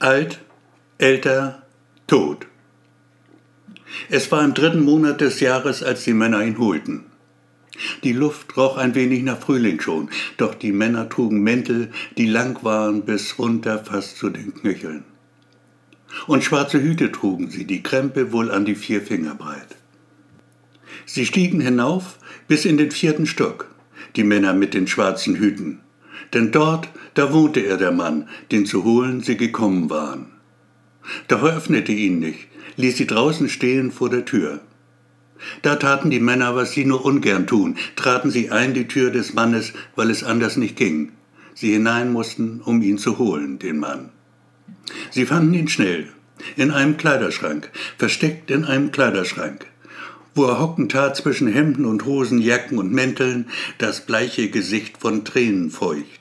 Alt, älter, tot. Es war im dritten Monat des Jahres, als die Männer ihn holten. Die Luft roch ein wenig nach Frühling schon, doch die Männer trugen Mäntel, die lang waren bis runter fast zu den Knöcheln. Und schwarze Hüte trugen sie, die Krempe wohl an die vier Finger breit. Sie stiegen hinauf bis in den vierten Stock, die Männer mit den schwarzen Hüten. Denn dort, da wohnte er der Mann, den zu holen sie gekommen waren. Doch er öffnete ihn nicht, ließ sie draußen stehen vor der Tür. Da taten die Männer, was sie nur ungern tun, traten sie ein die Tür des Mannes, weil es anders nicht ging. Sie hinein mussten, um ihn zu holen, den Mann. Sie fanden ihn schnell, in einem Kleiderschrank, versteckt in einem Kleiderschrank, wo er hocken tat zwischen Hemden und Hosen, Jacken und Mänteln, das bleiche Gesicht von Tränen feucht.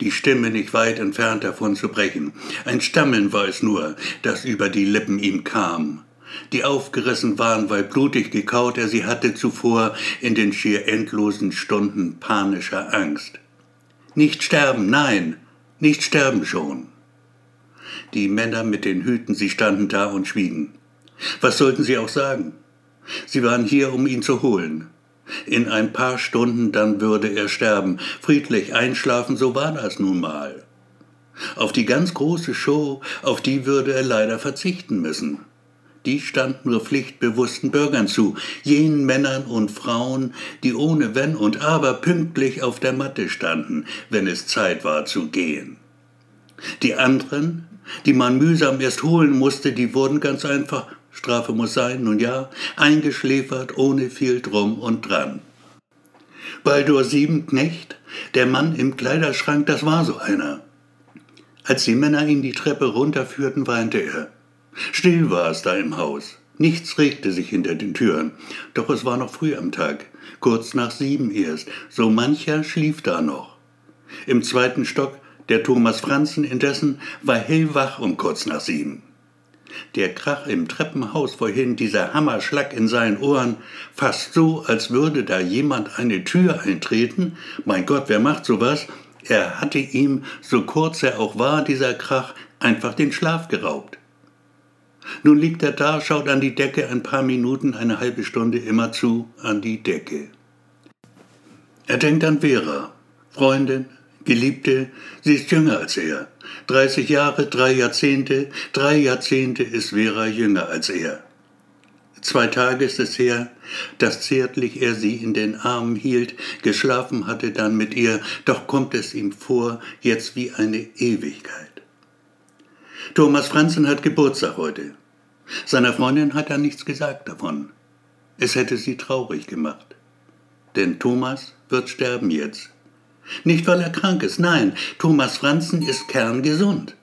Die Stimme nicht weit entfernt davon zu brechen. Ein Stammeln war es nur, das über die Lippen ihm kam. Die aufgerissen waren, weil blutig gekaut er sie hatte zuvor in den schier endlosen Stunden panischer Angst. Nicht sterben, nein, nicht sterben schon. Die Männer mit den Hüten, sie standen da und schwiegen. Was sollten sie auch sagen? Sie waren hier, um ihn zu holen. In ein paar Stunden dann würde er sterben, friedlich einschlafen, so war das nun mal. Auf die ganz große Show, auf die würde er leider verzichten müssen. Die stand nur pflichtbewussten Bürgern zu, jenen Männern und Frauen, die ohne Wenn und Aber pünktlich auf der Matte standen, wenn es Zeit war zu gehen. Die anderen, die man mühsam erst holen musste, die wurden ganz einfach Strafe muss sein, nun ja, eingeschläfert ohne viel Drum und Dran. Baldur Siebenknecht, der Mann im Kleiderschrank, das war so einer. Als die Männer ihn die Treppe runterführten, weinte er. Still war es da im Haus. Nichts regte sich hinter den Türen. Doch es war noch früh am Tag, kurz nach sieben erst. So mancher schlief da noch. Im zweiten Stock, der Thomas Franzen indessen, war hellwach um kurz nach sieben. Der Krach im Treppenhaus vorhin, dieser Hammerschlag in seinen Ohren, fast so, als würde da jemand eine Tür eintreten. Mein Gott, wer macht sowas? Er hatte ihm, so kurz er auch war, dieser Krach, einfach den Schlaf geraubt. Nun liegt er da, schaut an die Decke ein paar Minuten, eine halbe Stunde immerzu an die Decke. Er denkt an Vera, Freundin, Geliebte, sie ist jünger als er. 30 Jahre, drei Jahrzehnte, drei Jahrzehnte ist Vera jünger als er. Zwei Tage ist es her, dass zärtlich er sie in den Armen hielt, geschlafen hatte dann mit ihr, doch kommt es ihm vor, jetzt wie eine Ewigkeit. Thomas Franzen hat Geburtstag heute. Seiner Freundin hat er nichts gesagt davon. Es hätte sie traurig gemacht. Denn Thomas wird sterben jetzt. Nicht, weil er krank ist, nein, Thomas Franzen ist kerngesund.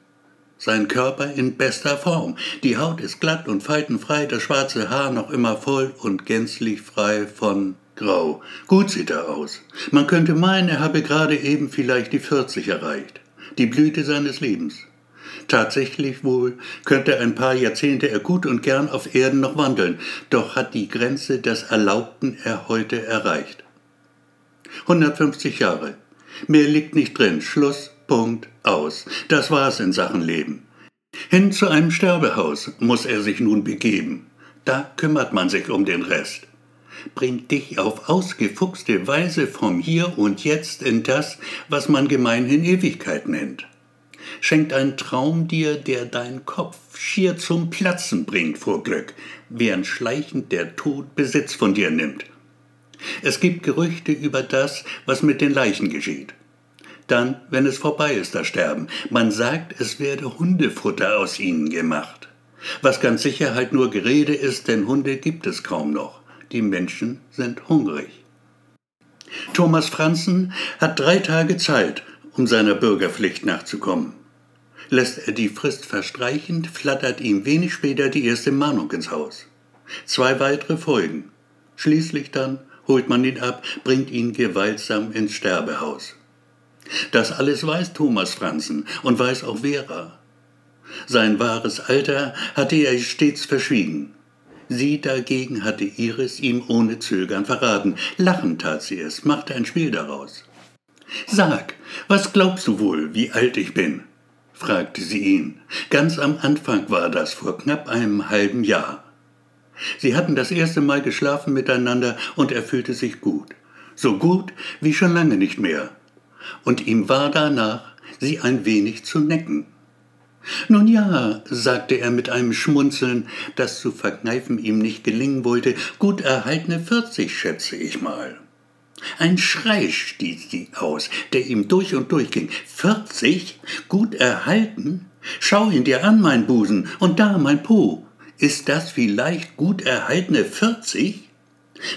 Sein Körper in bester Form. Die Haut ist glatt und faltenfrei, das schwarze Haar noch immer voll und gänzlich frei von Grau. Gut sieht er aus. Man könnte meinen, er habe gerade eben vielleicht die 40 erreicht. Die Blüte seines Lebens. Tatsächlich wohl könnte ein paar Jahrzehnte er gut und gern auf Erden noch wandeln, doch hat die Grenze des Erlaubten er heute erreicht. 150 Jahre. Mehr liegt nicht drin. Schluss, Punkt, aus. Das war's in Sachen Leben. Hin zu einem Sterbehaus muss er sich nun begeben. Da kümmert man sich um den Rest. Bringt dich auf ausgefuchste Weise vom Hier und Jetzt in das, was man gemeinhin Ewigkeit nennt. Schenkt einen Traum dir, der dein Kopf schier zum Platzen bringt vor Glück, während schleichend der Tod Besitz von dir nimmt. Es gibt Gerüchte über das, was mit den Leichen geschieht. Dann, wenn es vorbei ist, das Sterben. Man sagt, es werde Hundefutter aus ihnen gemacht. Was ganz sicher halt nur Gerede ist, denn Hunde gibt es kaum noch. Die Menschen sind hungrig. Thomas Franzen hat drei Tage Zeit, um seiner Bürgerpflicht nachzukommen. Lässt er die Frist verstreichen, flattert ihm wenig später die erste Mahnung ins Haus. Zwei weitere folgen. Schließlich dann holt man ihn ab, bringt ihn gewaltsam ins Sterbehaus. Das alles weiß Thomas Franzen und weiß auch Vera. Sein wahres Alter hatte er stets verschwiegen. Sie dagegen hatte Iris ihm ohne Zögern verraten. Lachend tat sie es, machte ein Spiel daraus. Sag, was glaubst du wohl, wie alt ich bin? fragte sie ihn. Ganz am Anfang war das, vor knapp einem halben Jahr. Sie hatten das erste Mal geschlafen miteinander und er fühlte sich gut. So gut wie schon lange nicht mehr. Und ihm war danach, sie ein wenig zu necken. Nun ja, sagte er mit einem Schmunzeln, das zu verkneifen ihm nicht gelingen wollte, gut erhaltene vierzig, schätze ich mal. Ein Schrei stieß sie aus, der ihm durch und durch ging. Vierzig? Gut erhalten? Schau ihn dir an, mein Busen, und da mein Po. Ist das vielleicht gut erhaltene vierzig?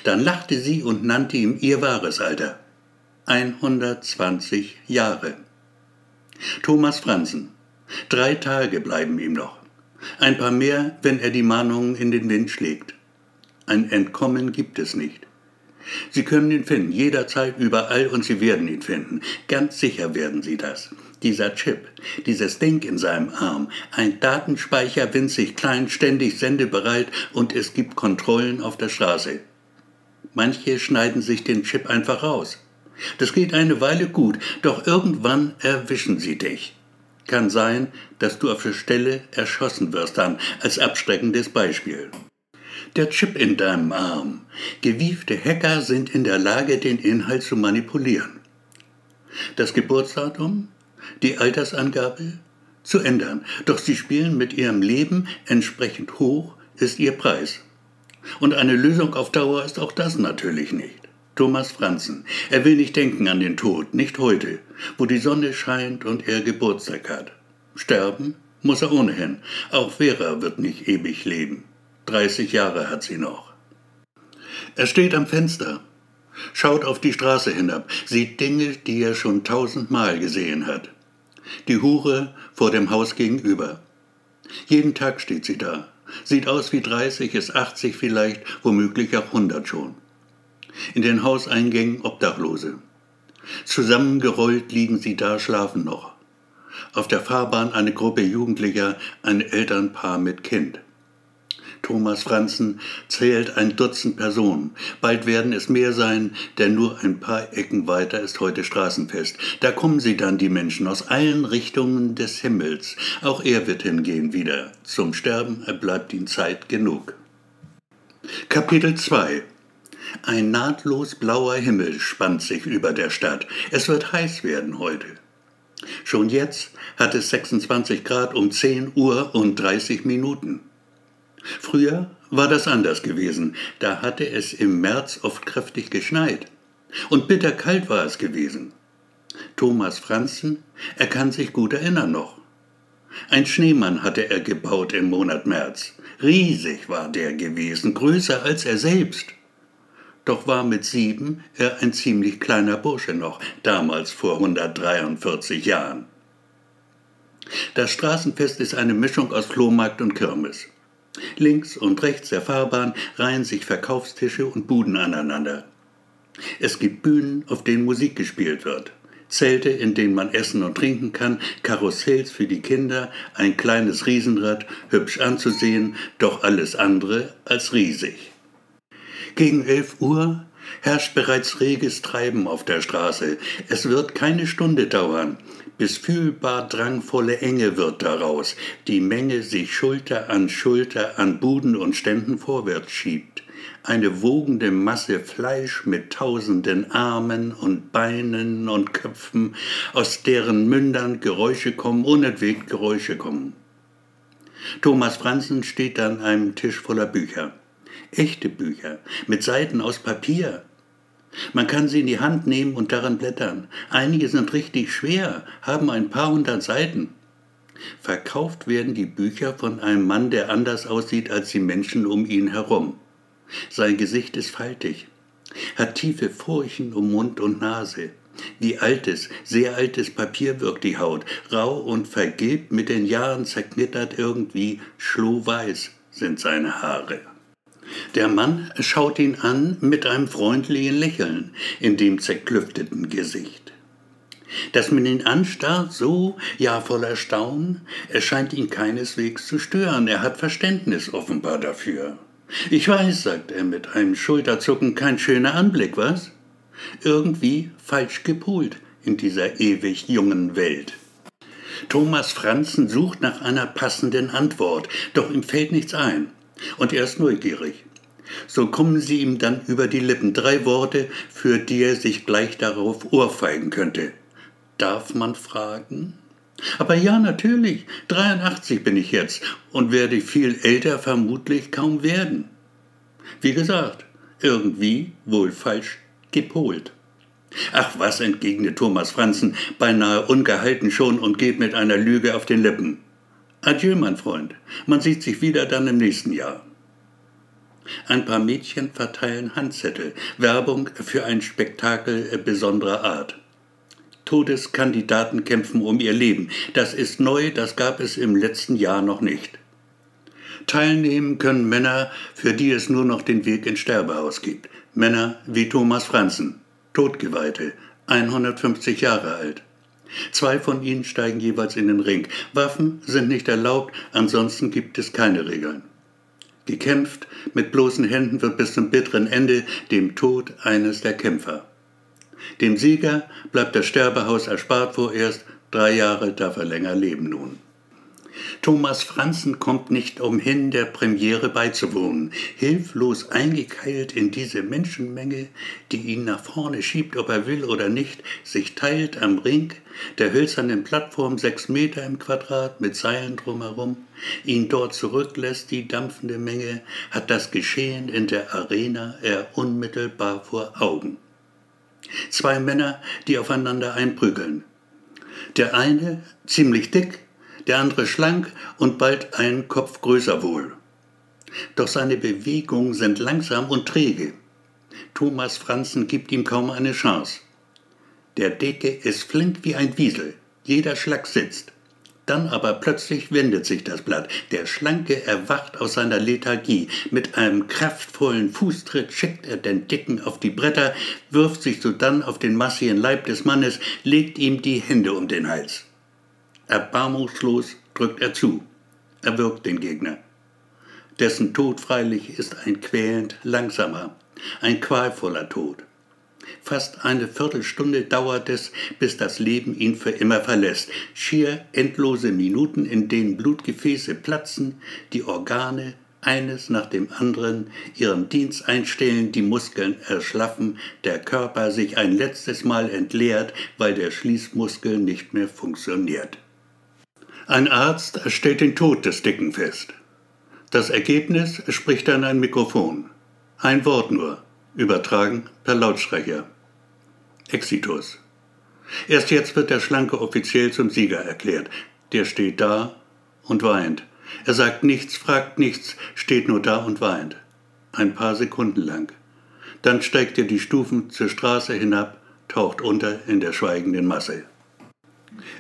Dann lachte sie und nannte ihm ihr wahres Alter. 120 Jahre. Thomas Franzen. Drei Tage bleiben ihm noch. Ein paar mehr, wenn er die Mahnungen in den Wind schlägt. Ein Entkommen gibt es nicht. Sie können ihn finden, jederzeit, überall, und Sie werden ihn finden. Ganz sicher werden Sie das. Dieser Chip, dieses Ding in seinem Arm, ein Datenspeicher winzig klein, ständig sendebereit und es gibt Kontrollen auf der Straße. Manche schneiden sich den Chip einfach raus. Das geht eine Weile gut, doch irgendwann erwischen sie dich. Kann sein, dass du auf der Stelle erschossen wirst dann, als abstreckendes Beispiel der Chip in deinem Arm. Gewiefte Hacker sind in der Lage, den Inhalt zu manipulieren. Das Geburtsdatum, die Altersangabe zu ändern, doch sie spielen mit ihrem Leben entsprechend hoch ist ihr Preis. Und eine Lösung auf Dauer ist auch das natürlich nicht. Thomas Franzen. Er will nicht denken an den Tod, nicht heute, wo die Sonne scheint und er Geburtstag hat. Sterben muss er ohnehin. Auch Vera wird nicht ewig leben. 30 Jahre hat sie noch. Er steht am Fenster, schaut auf die Straße hinab, sieht Dinge, die er schon tausendmal gesehen hat. Die Hure vor dem Haus gegenüber. Jeden Tag steht sie da, sieht aus wie 30, ist 80 vielleicht, womöglich auch 100 schon. In den Hauseingängen Obdachlose. Zusammengerollt liegen sie da, schlafen noch. Auf der Fahrbahn eine Gruppe Jugendlicher, ein Elternpaar mit Kind. Thomas Franzen zählt ein Dutzend Personen. Bald werden es mehr sein, denn nur ein paar Ecken weiter ist heute Straßenfest. Da kommen sie dann, die Menschen, aus allen Richtungen des Himmels. Auch er wird hingehen wieder. Zum Sterben bleibt ihm Zeit genug. Kapitel 2 Ein nahtlos blauer Himmel spannt sich über der Stadt. Es wird heiß werden heute. Schon jetzt hat es 26 Grad um 10 Uhr und 30 Minuten. Früher war das anders gewesen. Da hatte es im März oft kräftig geschneit. Und bitterkalt war es gewesen. Thomas Franzen, er kann sich gut erinnern noch. Ein Schneemann hatte er gebaut im Monat März. Riesig war der gewesen, größer als er selbst. Doch war mit sieben er ein ziemlich kleiner Bursche noch, damals vor 143 Jahren. Das Straßenfest ist eine Mischung aus Flohmarkt und Kirmes. Links und rechts der Fahrbahn reihen sich Verkaufstische und Buden aneinander. Es gibt Bühnen, auf denen Musik gespielt wird. Zelte, in denen man essen und trinken kann, Karussells für die Kinder, ein kleines Riesenrad, hübsch anzusehen, doch alles andere als riesig. Gegen elf Uhr herrscht bereits reges Treiben auf der Straße. Es wird keine Stunde dauern, bis fühlbar drangvolle Enge wird daraus, die Menge sich Schulter an Schulter an Buden und Ständen vorwärts schiebt. Eine wogende Masse Fleisch mit tausenden Armen und Beinen und Köpfen, aus deren Mündern Geräusche kommen, unentwegt Geräusche kommen. Thomas Franzen steht an einem Tisch voller Bücher. Echte Bücher, mit Seiten aus Papier, man kann sie in die Hand nehmen und daran blättern. Einige sind richtig schwer, haben ein paar hundert Seiten. Verkauft werden die Bücher von einem Mann, der anders aussieht als die Menschen um ihn herum. Sein Gesicht ist faltig, hat tiefe Furchen um Mund und Nase. Wie altes, sehr altes Papier wirkt die Haut, rau und vergilbt, mit den Jahren zerknittert irgendwie, schlohweiß sind seine Haare. Der Mann schaut ihn an mit einem freundlichen Lächeln in dem zerklüfteten Gesicht. Dass man ihn anstarrt, so, ja voller Staunen, es scheint ihn keineswegs zu stören, er hat Verständnis offenbar dafür. Ich weiß, sagt er mit einem Schulterzucken, kein schöner Anblick, was? Irgendwie falsch gepolt in dieser ewig jungen Welt. Thomas Franzen sucht nach einer passenden Antwort, doch ihm fällt nichts ein. Und er ist neugierig. So kommen sie ihm dann über die Lippen drei Worte, für die er sich gleich darauf ohrfeigen könnte. Darf man fragen? Aber ja, natürlich. 83 bin ich jetzt und werde viel älter vermutlich kaum werden. Wie gesagt, irgendwie wohl falsch gepolt. Ach was, entgegnet Thomas Franzen, beinahe ungehalten schon und geht mit einer Lüge auf den Lippen. Adieu, mein Freund. Man sieht sich wieder dann im nächsten Jahr. Ein paar Mädchen verteilen Handzettel, Werbung für ein Spektakel besonderer Art. Todeskandidaten kämpfen um ihr Leben. Das ist neu, das gab es im letzten Jahr noch nicht. Teilnehmen können Männer, für die es nur noch den Weg ins Sterbehaus gibt. Männer wie Thomas Franzen, Todgeweihte, 150 Jahre alt. Zwei von ihnen steigen jeweils in den Ring. Waffen sind nicht erlaubt, ansonsten gibt es keine Regeln. Gekämpft, mit bloßen Händen wird bis zum bitteren Ende dem Tod eines der Kämpfer. Dem Sieger bleibt das Sterbehaus erspart vorerst, drei Jahre darf er länger leben nun. Thomas Franzen kommt nicht umhin, der Premiere beizuwohnen, hilflos eingekeilt in diese Menschenmenge, die ihn nach vorne schiebt, ob er will oder nicht, sich teilt am Ring, der hölzernen Plattform sechs Meter im Quadrat mit Seilen drumherum, ihn dort zurücklässt, die dampfende Menge, hat das Geschehen in der Arena er unmittelbar vor Augen. Zwei Männer, die aufeinander einprügeln. Der eine ziemlich dick, der andere schlank und bald einen Kopf größer wohl. Doch seine Bewegungen sind langsam und träge. Thomas Franzen gibt ihm kaum eine Chance. Der Dicke ist flink wie ein Wiesel, jeder Schlag sitzt. Dann aber plötzlich wendet sich das Blatt. Der Schlanke erwacht aus seiner Lethargie. Mit einem kraftvollen Fußtritt schickt er den Dicken auf die Bretter, wirft sich sodann auf den massigen Leib des Mannes, legt ihm die Hände um den Hals. Erbarmungslos drückt er zu. Er wirkt den Gegner. Dessen Tod freilich ist ein quälend langsamer, ein qualvoller Tod. Fast eine Viertelstunde dauert es, bis das Leben ihn für immer verlässt. Schier endlose Minuten, in denen Blutgefäße platzen, die Organe eines nach dem anderen ihren Dienst einstellen, die Muskeln erschlaffen, der Körper sich ein letztes Mal entleert, weil der Schließmuskel nicht mehr funktioniert. Ein Arzt stellt den Tod des Dicken fest. Das Ergebnis spricht dann ein Mikrofon. Ein Wort nur übertragen per Lautsprecher. Exitus. Erst jetzt wird der Schlanke offiziell zum Sieger erklärt. Der steht da und weint. Er sagt nichts, fragt nichts, steht nur da und weint. Ein paar Sekunden lang. Dann steigt er die Stufen zur Straße hinab, taucht unter in der schweigenden Masse.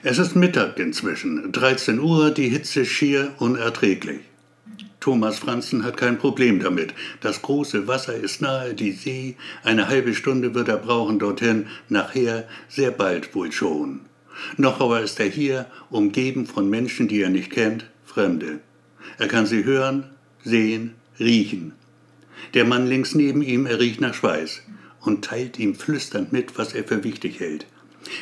Es ist Mittag inzwischen, 13 Uhr, die Hitze schier unerträglich. Thomas Franzen hat kein Problem damit. Das große Wasser ist nahe, die See. Eine halbe Stunde wird er brauchen dorthin, nachher sehr bald wohl schon. Noch aber ist er hier, umgeben von Menschen, die er nicht kennt, Fremde. Er kann sie hören, sehen, riechen. Der Mann links neben ihm, er riecht nach Schweiß und teilt ihm flüsternd mit, was er für wichtig hält.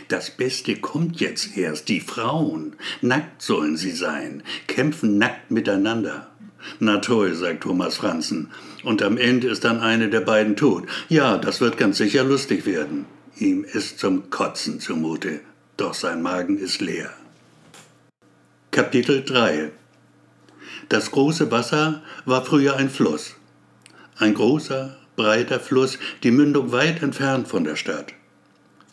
Das Beste kommt jetzt erst, die Frauen. Nackt sollen sie sein, kämpfen nackt miteinander. Na toll, sagt Thomas Franzen. Und am Ende ist dann eine der beiden tot. Ja, das wird ganz sicher lustig werden. Ihm ist zum Kotzen zumute, doch sein Magen ist leer. Kapitel 3 Das große Wasser war früher ein Fluss. Ein großer, breiter Fluss, die Mündung weit entfernt von der Stadt.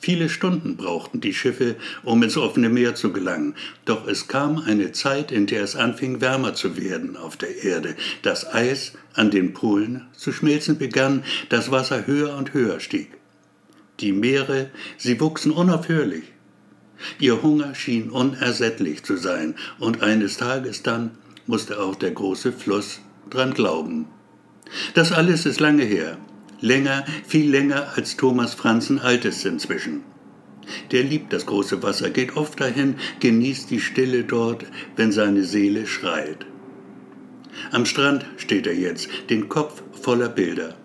Viele Stunden brauchten die Schiffe, um ins offene Meer zu gelangen, doch es kam eine Zeit, in der es anfing wärmer zu werden auf der Erde, das Eis an den Polen zu schmelzen begann, das Wasser höher und höher stieg. Die Meere, sie wuchsen unaufhörlich. Ihr Hunger schien unersättlich zu sein, und eines Tages dann musste auch der große Fluss dran glauben. Das alles ist lange her, Länger, viel länger als Thomas Franzen alt ist inzwischen. Der liebt das große Wasser, geht oft dahin, genießt die Stille dort, wenn seine Seele schreit. Am Strand steht er jetzt, den Kopf voller Bilder.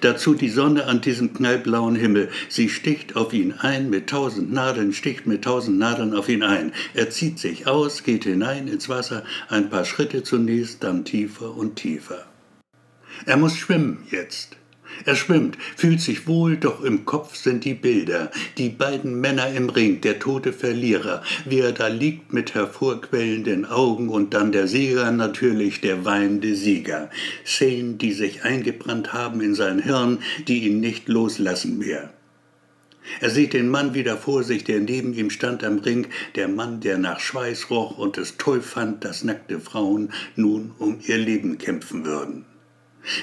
Dazu die Sonne an diesem knallblauen Himmel. Sie sticht auf ihn ein mit tausend Nadeln, sticht mit tausend Nadeln auf ihn ein. Er zieht sich aus, geht hinein ins Wasser, ein paar Schritte zunächst, dann tiefer und tiefer. Er muss schwimmen jetzt. Er schwimmt, fühlt sich wohl, doch im Kopf sind die Bilder, die beiden Männer im Ring, der tote Verlierer, wie er da liegt mit hervorquellenden Augen und dann der Sieger natürlich, der weinende Sieger. Szenen, die sich eingebrannt haben in sein Hirn, die ihn nicht loslassen mehr. Er sieht den Mann wieder vor sich, der neben ihm stand am Ring, der Mann, der nach Schweiß roch und es toll fand, dass nackte Frauen nun um ihr Leben kämpfen würden.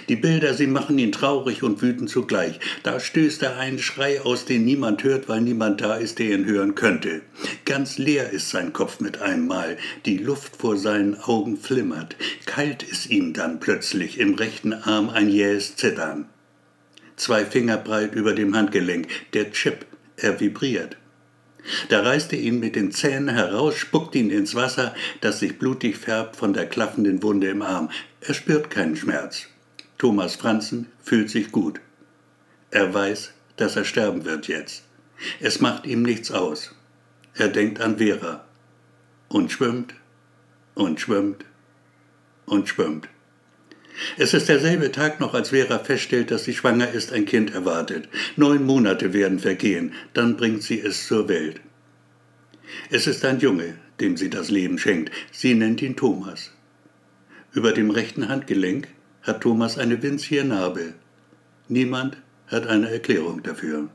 Die Bilder, sie machen ihn traurig und wütend zugleich. Da stößt er einen Schrei aus, den niemand hört, weil niemand da ist, der ihn hören könnte. Ganz leer ist sein Kopf mit einem Mal. Die Luft vor seinen Augen flimmert. Kalt ist ihm dann plötzlich im rechten Arm ein jähes Zittern. Zwei Finger breit über dem Handgelenk. Der Chip, er vibriert. Da reißt er ihn mit den Zähnen heraus, spuckt ihn ins Wasser, das sich blutig färbt von der klaffenden Wunde im Arm. Er spürt keinen Schmerz. Thomas Franzen fühlt sich gut. Er weiß, dass er sterben wird jetzt. Es macht ihm nichts aus. Er denkt an Vera und schwimmt und schwimmt und schwimmt. Es ist derselbe Tag noch, als Vera feststellt, dass sie schwanger ist, ein Kind erwartet. Neun Monate werden vergehen, dann bringt sie es zur Welt. Es ist ein Junge, dem sie das Leben schenkt. Sie nennt ihn Thomas. Über dem rechten Handgelenk hat Thomas eine winzige Narbe. Niemand hat eine Erklärung dafür.